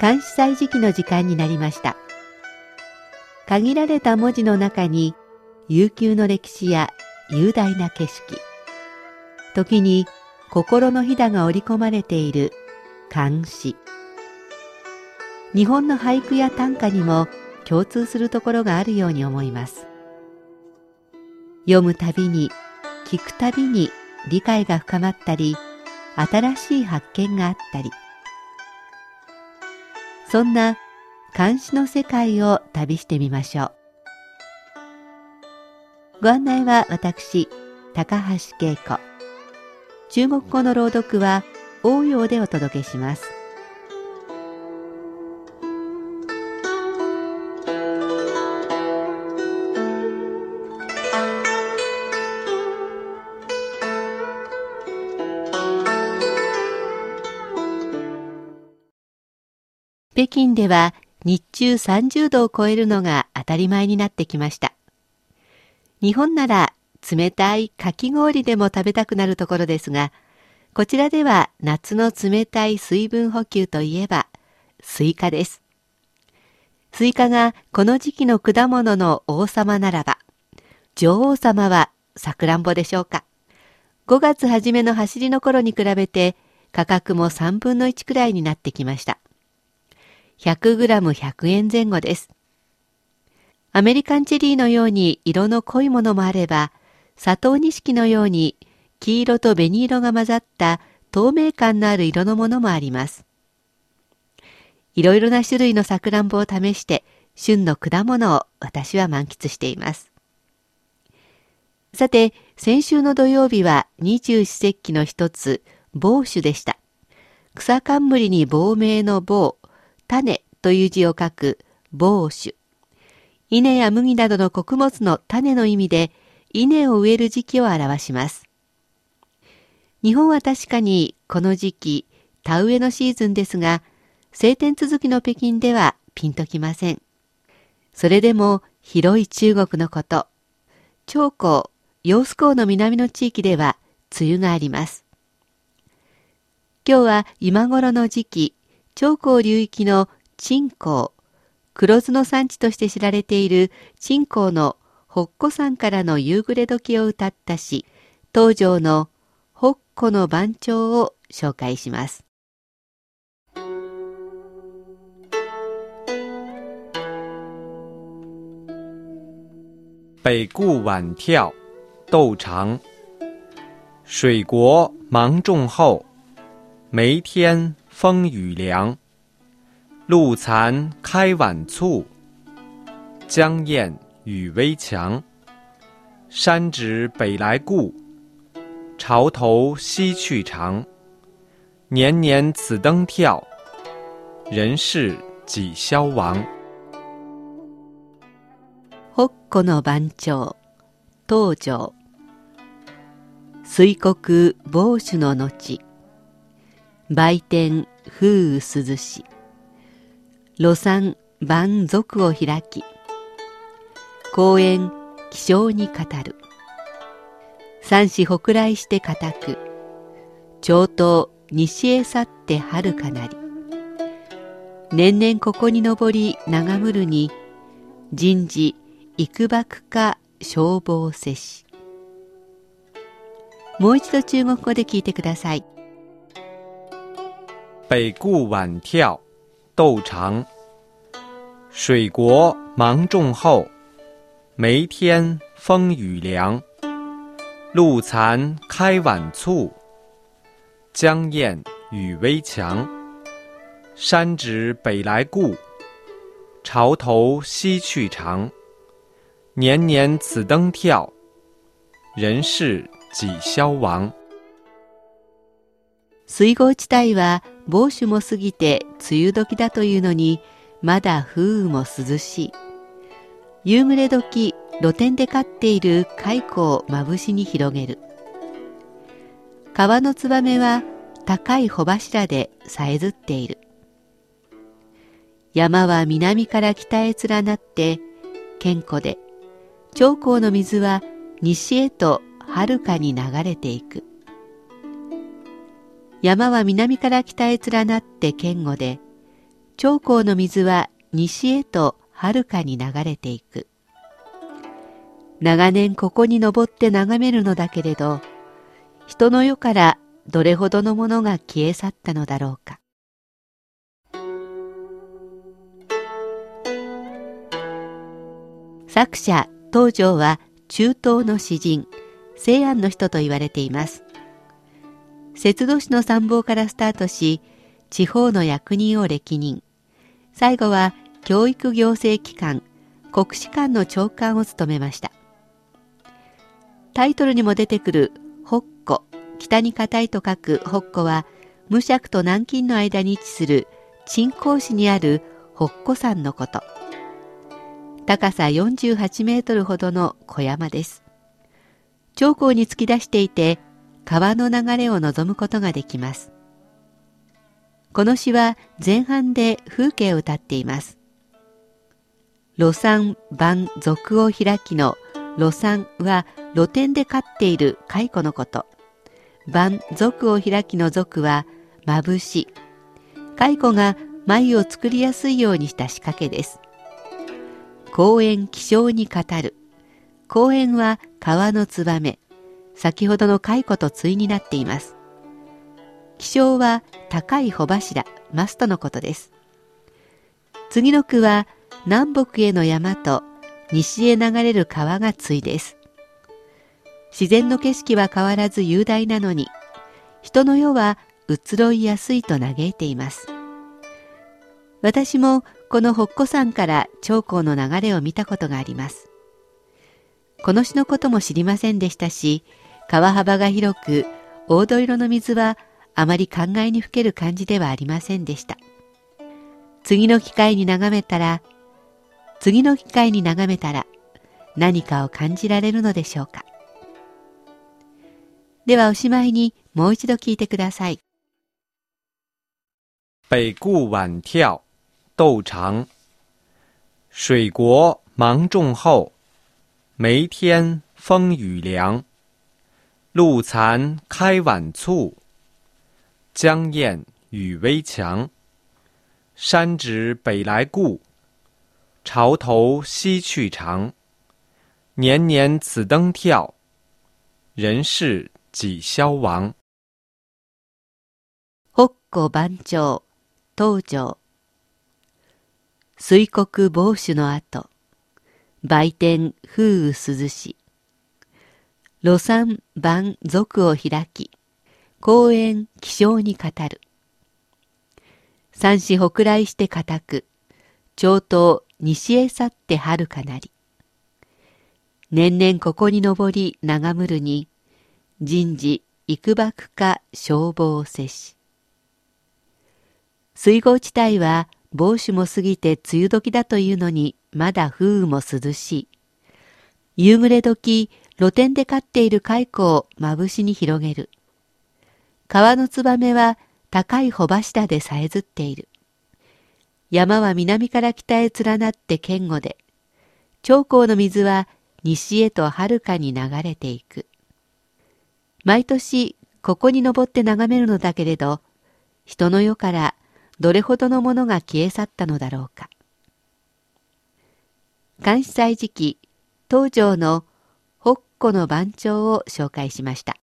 監視祭時期の時間になりました。限られた文字の中に悠久の歴史や雄大な景色、時に心のひだが織り込まれている漢詩。日本の俳句や短歌にも共通するところがあるように思います。読むたびに、聞くたびに理解が深まったり、新しい発見があったり、そんな監視の世界を旅してみましょう。ご案内は私、高橋恵子。中国語の朗読は応用でお届けします。北京では日中30度を超えるのが当たり前になってきました。日本なら冷たいかき氷でも食べたくなるところですが、こちらでは夏の冷たい水分補給といえばスイカです。スイカがこの時期の果物の王様ならば、女王様はさくらんぼでしょうか。5月初めの走りの頃に比べて価格も3分の1くらいになってきました。100g100 円前後です。アメリカンチェリーのように色の濃いものもあれば、砂糖錦のように黄色と紅色が混ざった透明感のある色のものもあります。いろいろな種類のさくらんぼを試して、旬の果物を私は満喫しています。さて、先週の土曜日は二十四節気の一つ、帽子でした。草冠に亡命の棒、種という字を書く帽子。稲や麦などの穀物の種の意味で、稲を植える時期を表します。日本は確かにこの時期、田植えのシーズンですが、晴天続きの北京ではピンときません。それでも広い中国のこと、長江、揚子江の南の地域では梅雨があります。今日は今頃の時期、長江流域の鎮江、黒酢の産地として知られている鎮江の北湖山からの夕暮れ時を歌った詩、東条の北湖の番長を紹介します。北固晚跳，窦长。水国芒种后，梅天风雨凉，露残开晚簇，江燕雨微强。山指北来故，潮头西去长。年年此登跳，人事几消亡。北湖の番長東条水国防守の後売店風雨涼し。露山万族を開き。公園気象に語る。三子北来して固く。長東西へ去って遥かなり。年々ここに登り長むるに人事幾幕か消防せし。もう一度中国語で聞いてください。北固晚跳，窦长。水国芒种后，梅天风雨凉。露残开晚簇，江燕雨微强。山指北来故，潮头西去长。年年此登跳，人事几消亡。水郷地帯は猛暑も過ぎて梅雨時だというのにまだ風雨も涼しい。夕暮れ時露天で飼っている蚕をまぶしに広げる。川のツバメは高い穂柱でさえずっている。山は南から北へ連なって健康で、長江の水は西へと遥かに流れていく。山は南から北へ連なって堅固で、長江の水は西へとはるかに流れていく。長年ここに登って眺めるのだけれど、人の世からどれほどのものが消え去ったのだろうか。作者東條は中東の詩人西安の人と言われています節度市の参謀からスタートし地方の役人を歴任。最後は教育行政機関国士官の長官を務めました。タイトルにも出てくる北湖北に硬いと書く北湖は無釈と南京の間に位置する鎮江市にある北湖山のこと。高さ48メートルほどの小山です。長江に突き出していて、川の流れを望むことができます。この詩は前半で風景を歌っています。露山万俗を開きの露山は露天で飼っている蚕のこと。万族を開きの族はまぶし。蚕が眉を作りやすいようにした仕掛けです。公園気象に語る。公園は川のツバメ。先ほどの蚕と対になっています。気象は高い穂柱、マストのことです。次の句は南北への山と西へ流れる川が対です。自然の景色は変わらず雄大なのに、人の世は移ろいやすいと嘆いています。私もこの北湖山から長江の流れを見たことがあります。この詩のことも知りませんでしたし、川幅が広く、黄土色の水はあまり考えにふける感じではありませんでした。次の機会に眺めたら、次の機会に眺めたら何かを感じられるのでしょうか。ではおしまいにもう一度聞いてください。北固晚跳豆长，水国芒种后，梅天风雨凉。露残开晚簇，江燕雨微强。山指北来故，潮头西去长。年年此灯跳，人事几消亡。北国番長東條水国防守の後、売店風雨涼し、露山万俗を開き、公園気象に語る。三子北来して固く、長東西へ去って遥かなり。年々ここに登り長むるに、人事幾幕か消防せし。水郷地帯は帽子も過ぎて梅雨時だというのにまだ風雨も涼しい。夕暮れ時、露天で飼っている蚕をまぶしに広げる。川のツバメは高い穂柱でさえずっている。山は南から北へ連なって堅固で、長江の水は西へとはるかに流れていく。毎年ここに登って眺めるのだけれど、人の世からどれほどのものが消え去ったのだろうか。監視祭時期、東条の個の番長を紹介しました。